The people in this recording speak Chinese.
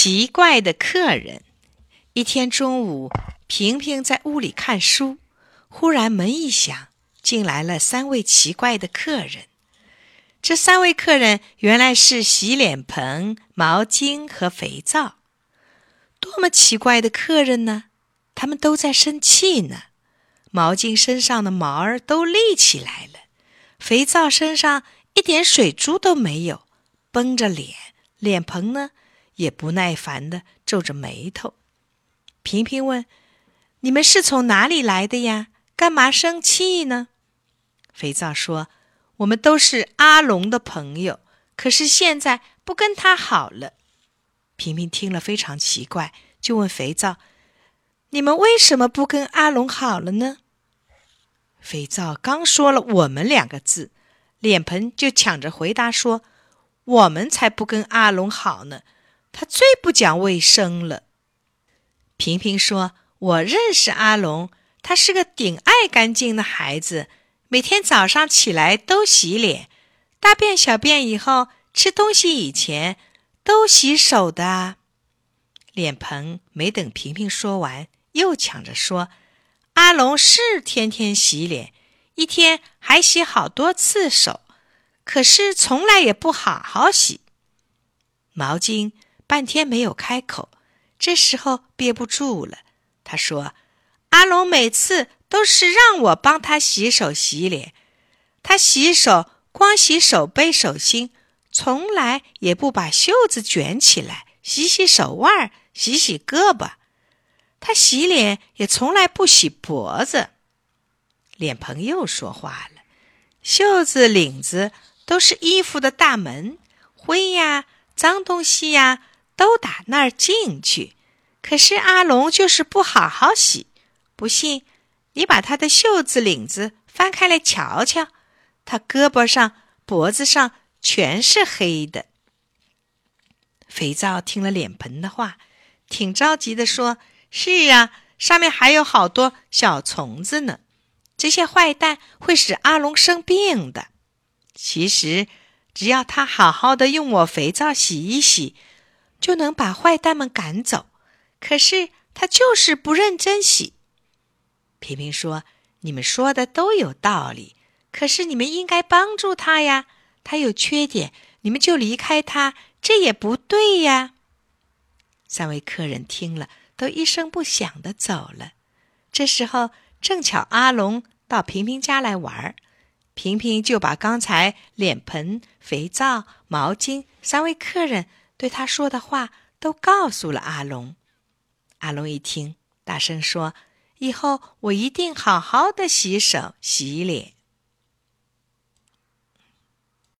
奇怪的客人。一天中午，平平在屋里看书，忽然门一响，进来了三位奇怪的客人。这三位客人原来是洗脸盆、毛巾和肥皂。多么奇怪的客人呢！他们都在生气呢。毛巾身上的毛儿都立起来了，肥皂身上一点水珠都没有，绷着脸。脸盆呢，也不耐烦的皱着眉头。平平问：“你们是从哪里来的呀？干嘛生气呢？”肥皂说：“我们都是阿龙的朋友，可是现在不跟他好了。”平平听了非常奇怪，就问肥皂：“你们为什么不跟阿龙好了呢？”肥皂刚说了“我们”两个字，脸盆就抢着回答说。我们才不跟阿龙好呢，他最不讲卫生了。平平说：“我认识阿龙，他是个顶爱干净的孩子，每天早上起来都洗脸，大便小便以后，吃东西以前都洗手的。”脸盆没等平平说完，又抢着说：“阿龙是天天洗脸，一天还洗好多次手。”可是从来也不好好洗。毛巾半天没有开口，这时候憋不住了。他说：“阿龙每次都是让我帮他洗手洗脸，他洗手光洗手背手心，从来也不把袖子卷起来洗洗手腕、洗洗胳膊。他洗脸也从来不洗脖子。”脸盆又说话了：“袖子领子。”都是衣服的大门，灰呀、脏东西呀，都打那儿进去。可是阿龙就是不好好洗。不信，你把他的袖子领子翻开来瞧瞧，他胳膊上、脖子上全是黑的。肥皂听了脸盆的话，挺着急的说：“是呀，上面还有好多小虫子呢。这些坏蛋会使阿龙生病的。”其实，只要他好好的用我肥皂洗一洗，就能把坏蛋们赶走。可是他就是不认真洗。平平说：“你们说的都有道理，可是你们应该帮助他呀。他有缺点，你们就离开他，这也不对呀。”三位客人听了，都一声不响的走了。这时候正巧阿龙到平平家来玩儿。平平就把刚才脸盆、肥皂、毛巾三位客人对他说的话都告诉了阿龙。阿龙一听，大声说：“以后我一定好好的洗手洗脸。”